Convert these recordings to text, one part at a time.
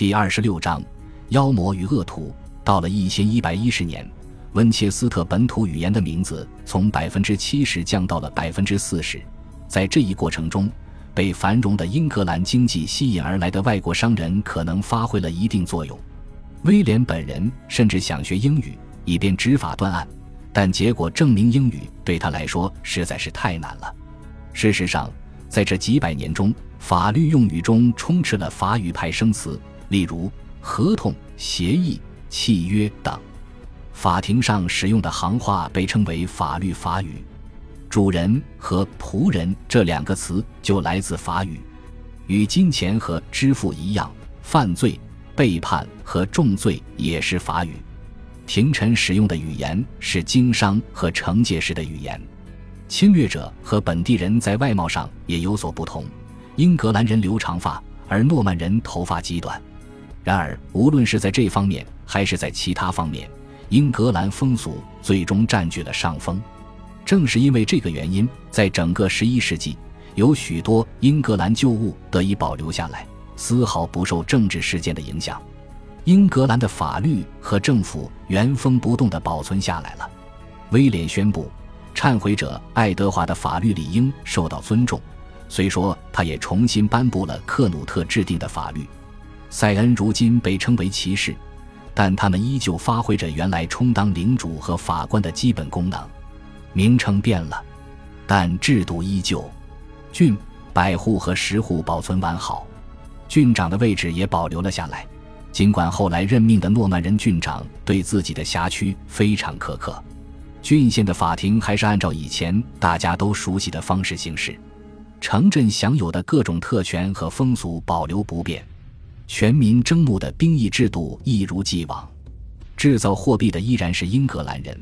第二十六章妖魔与恶徒。到了一千一百一十年，温切斯特本土语言的名字从百分之七十降到了百分之四十。在这一过程中，被繁荣的英格兰经济吸引而来的外国商人可能发挥了一定作用。威廉本人甚至想学英语，以便执法断案，但结果证明英语对他来说实在是太难了。事实上，在这几百年中，法律用语中充斥了法语派生词。例如，合同、协议、契约等，法庭上使用的行话被称为法律法语。主人和仆人这两个词就来自法语。与金钱和支付一样，犯罪、背叛和重罪也是法语。廷臣使用的语言是经商和惩戒时的语言。侵略者和本地人在外貌上也有所不同。英格兰人留长发，而诺曼人头发极短。然而，无论是在这方面还是在其他方面，英格兰风俗最终占据了上风。正是因为这个原因，在整个十一世纪，有许多英格兰旧物得以保留下来，丝毫不受政治事件的影响。英格兰的法律和政府原封不动地保存下来了。威廉宣布，忏悔者爱德华的法律理应受到尊重，虽说他也重新颁布了克努特制定的法律。塞恩如今被称为骑士，但他们依旧发挥着原来充当领主和法官的基本功能。名称变了，但制度依旧。郡、百户和十户保存完好，郡长的位置也保留了下来。尽管后来任命的诺曼人郡长对自己的辖区非常苛刻，郡县的法庭还是按照以前大家都熟悉的方式行事。城镇享有的各种特权和风俗保留不变。全民征募的兵役制度一如既往，制造货币的依然是英格兰人，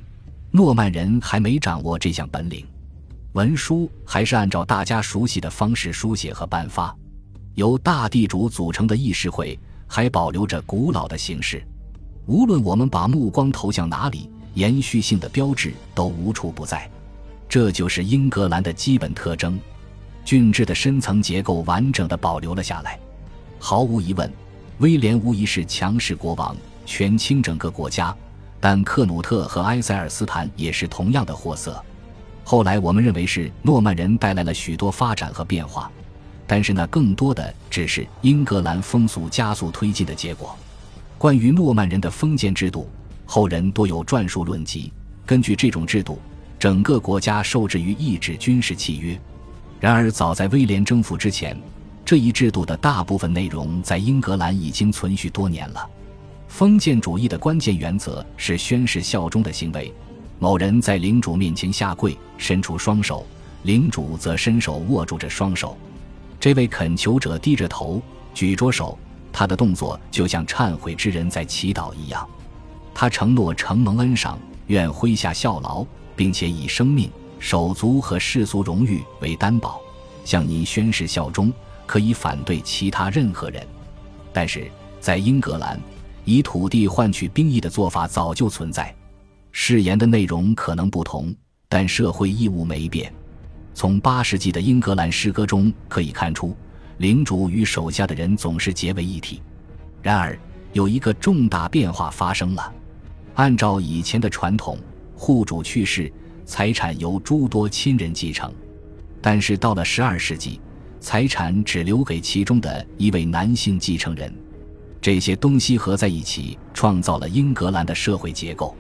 诺曼人还没掌握这项本领。文书还是按照大家熟悉的方式书写和颁发，由大地主组成的议事会还保留着古老的形式。无论我们把目光投向哪里，延续性的标志都无处不在。这就是英格兰的基本特征，郡治的深层结构完整的保留了下来。毫无疑问，威廉无疑是强势国王，权倾整个国家。但克努特和埃塞尔斯坦也是同样的货色。后来我们认为是诺曼人带来了许多发展和变化，但是那更多的只是英格兰风俗加速推进的结果。关于诺曼人的封建制度，后人多有撰述论及。根据这种制度，整个国家受制于一纸军事契约。然而，早在威廉征服之前。这一制度的大部分内容在英格兰已经存续多年了。封建主义的关键原则是宣誓效忠的行为。某人在领主面前下跪，伸出双手，领主则伸手握住这双手。这位恳求者低着头，举着手，他的动作就像忏悔之人在祈祷一样。他承诺承蒙恩赏，愿麾下效劳，并且以生命、手足和世俗荣誉为担保，向您宣誓效忠。可以反对其他任何人，但是在英格兰，以土地换取兵役的做法早就存在。誓言的内容可能不同，但社会义务没变。从八世纪的英格兰诗歌中可以看出，领主与手下的人总是结为一体。然而，有一个重大变化发生了。按照以前的传统，户主去世，财产由诸多亲人继承，但是到了十二世纪。财产只留给其中的一位男性继承人，这些东西合在一起，创造了英格兰的社会结构。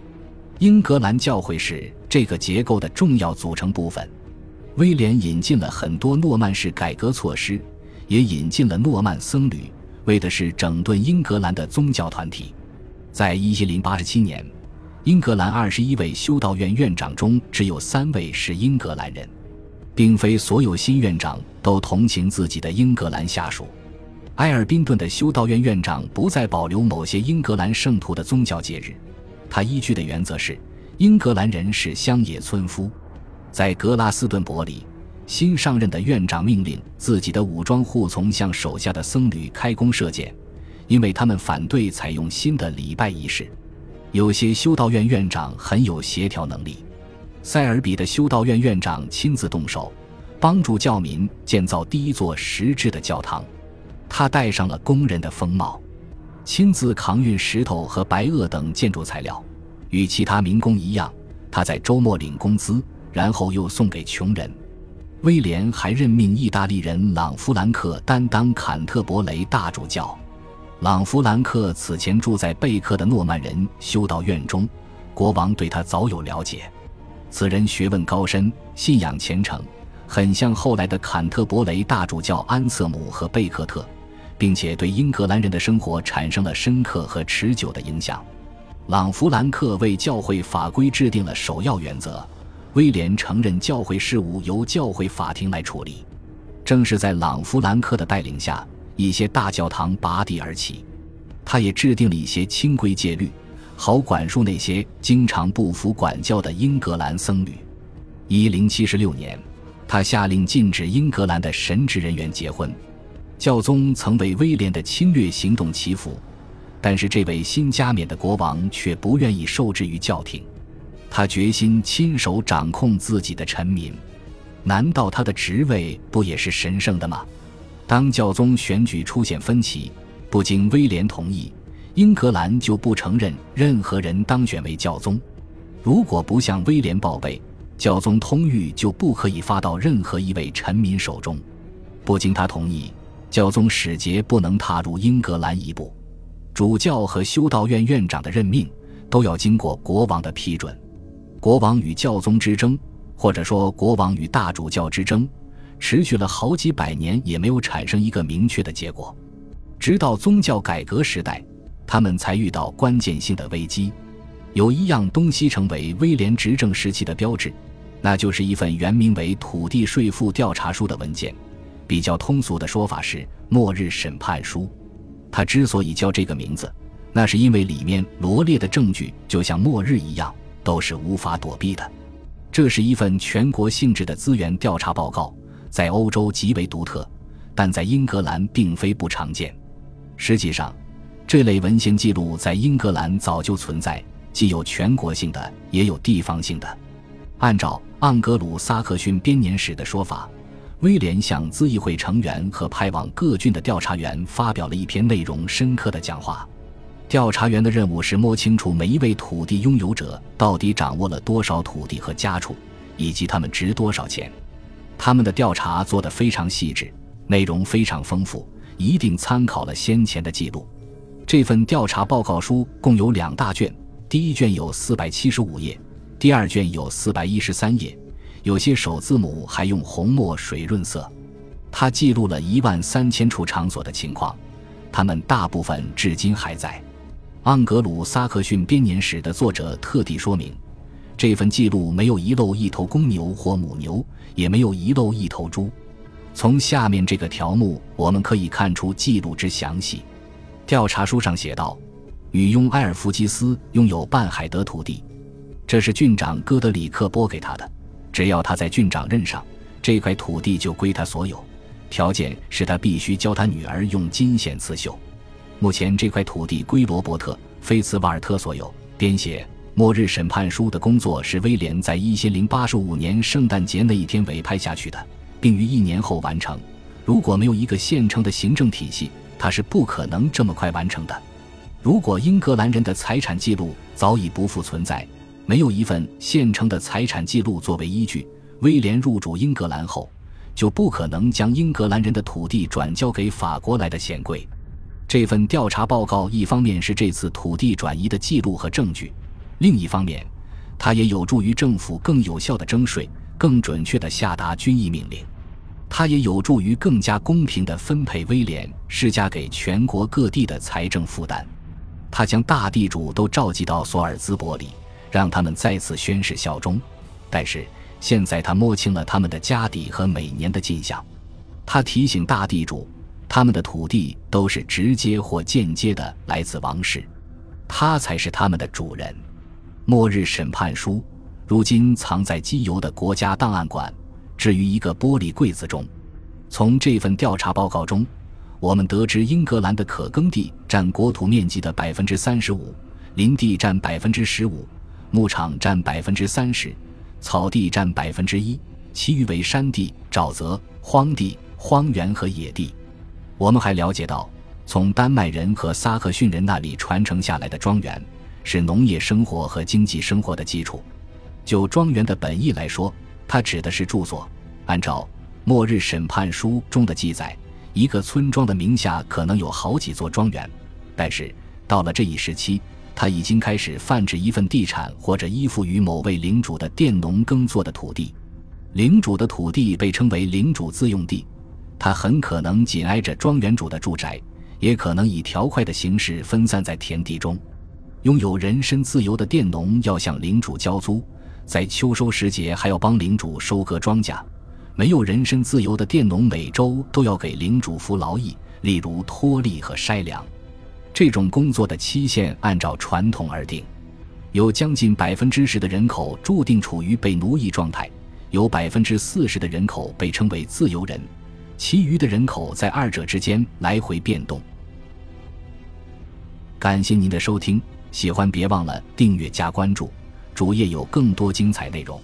英格兰教会是这个结构的重要组成部分。威廉引进了很多诺曼式改革措施，也引进了诺曼僧侣，为的是整顿英格兰的宗教团体。在一零八七年，英格兰二十一位修道院院长中，只有三位是英格兰人。并非所有新院长都同情自己的英格兰下属。埃尔宾顿的修道院院长不再保留某些英格兰圣徒的宗教节日，他依据的原则是英格兰人是乡野村夫。在格拉斯顿伯里，新上任的院长命令自己的武装护从向手下的僧侣开弓射箭，因为他们反对采用新的礼拜仪式。有些修道院院长很有协调能力。塞尔比的修道院院长亲自动手，帮助教民建造第一座石质的教堂。他戴上了工人的风帽。亲自扛运石头和白垩等建筑材料。与其他民工一样，他在周末领工资，然后又送给穷人。威廉还任命意大利人朗弗兰克担当坎特伯雷大主教。朗弗兰克此前住在贝克的诺曼人修道院中，国王对他早有了解。此人学问高深，信仰虔诚，很像后来的坎特伯雷大主教安瑟姆和贝克特，并且对英格兰人的生活产生了深刻和持久的影响。朗弗兰克为教会法规制定了首要原则。威廉承认教会事务由教会法庭来处理。正是在朗弗兰克的带领下，一些大教堂拔地而起。他也制定了一些清规戒律，好管束那些经常不服管教的英格兰僧侣。一零七十六年，他下令禁止英格兰的神职人员结婚。教宗曾为威廉的侵略行动祈福，但是这位新加冕的国王却不愿意受制于教廷。他决心亲手掌控自己的臣民，难道他的职位不也是神圣的吗？当教宗选举出现分歧，不经威廉同意，英格兰就不承认任何人当选为教宗。如果不向威廉报备，教宗通谕就不可以发到任何一位臣民手中。不经他同意，教宗使节不能踏入英格兰一步。主教和修道院院长的任命都要经过国王的批准。国王与教宗之争，或者说国王与大主教之争，持续了好几百年，也没有产生一个明确的结果。直到宗教改革时代，他们才遇到关键性的危机。有一样东西成为威廉执政时期的标志，那就是一份原名为《土地税赋调查书》的文件。比较通俗的说法是《末日审判书》。它之所以叫这个名字，那是因为里面罗列的证据就像末日一样。都是无法躲避的。这是一份全国性质的资源调查报告，在欧洲极为独特，但在英格兰并非不常见。实际上，这类文献记录在英格兰早就存在，既有全国性的，也有地方性的。按照《盎格鲁撒克逊编年史》的说法，威廉向资议会成员和派往各郡的调查员发表了一篇内容深刻的讲话。调查员的任务是摸清楚每一位土地拥有者到底掌握了多少土地和家畜，以及他们值多少钱。他们的调查做得非常细致，内容非常丰富，一定参考了先前的记录。这份调查报告书共有两大卷，第一卷有四百七十五页，第二卷有四百一十三页，有些首字母还用红墨水润色。它记录了一万三千处场所的情况，它们大部分至今还在。《盎格鲁撒克逊编年史》的作者特地说明，这份记录没有遗漏一头公牛或母牛，也没有遗漏一头猪。从下面这个条目，我们可以看出记录之详细。调查书上写道：“女佣埃尔弗基斯拥有半海德土地，这是郡长戈德里克拨给他的。只要他在郡长任上，这块土地就归他所有。条件是他必须教他女儿用金线刺绣。”目前这块土地归罗伯特·菲茨瓦尔特所有。编写《末日审判书》的工作是威廉在一千零八十五年圣诞节那一天委派下去的，并于一年后完成。如果没有一个现成的行政体系，他是不可能这么快完成的。如果英格兰人的财产记录早已不复存在，没有一份现成的财产记录作为依据，威廉入主英格兰后就不可能将英格兰人的土地转交给法国来的显贵。这份调查报告一方面是这次土地转移的记录和证据，另一方面，它也有助于政府更有效的征税、更准确的下达军役命令。它也有助于更加公平地分配威廉施加给全国各地的财政负担。他将大地主都召集到索尔兹伯里，让他们再次宣誓效忠。但是现在他摸清了他们的家底和每年的进项。他提醒大地主。他们的土地都是直接或间接的来自王室，他才是他们的主人。末日审判书如今藏在基油的国家档案馆，置于一个玻璃柜子中。从这份调查报告中，我们得知英格兰的可耕地占国土面积的百分之三十五，林地占百分之十五，牧场占百分之三十，草地占百分之一，其余为山地、沼泽、荒地、荒原和野地。我们还了解到，从丹麦人和萨克逊人那里传承下来的庄园，是农业生活和经济生活的基础。就庄园的本意来说，它指的是住所。按照《末日审判书》中的记载，一个村庄的名下可能有好几座庄园。但是到了这一时期，他已经开始泛指一份地产或者依附于某位领主的佃农耕作的土地。领主的土地被称为领主自用地，它很可能紧挨着庄园主的住宅。也可能以条块的形式分散在田地中。拥有人身自由的佃农要向领主交租，在秋收时节还要帮领主收割庄稼。没有人身自由的佃农每周都要给领主服劳役，例如脱粒和筛粮。这种工作的期限按照传统而定。有将近百分之十的人口注定处于被奴役状态，有百分之四十的人口被称为自由人。其余的人口在二者之间来回变动。感谢您的收听，喜欢别忘了订阅加关注，主页有更多精彩内容。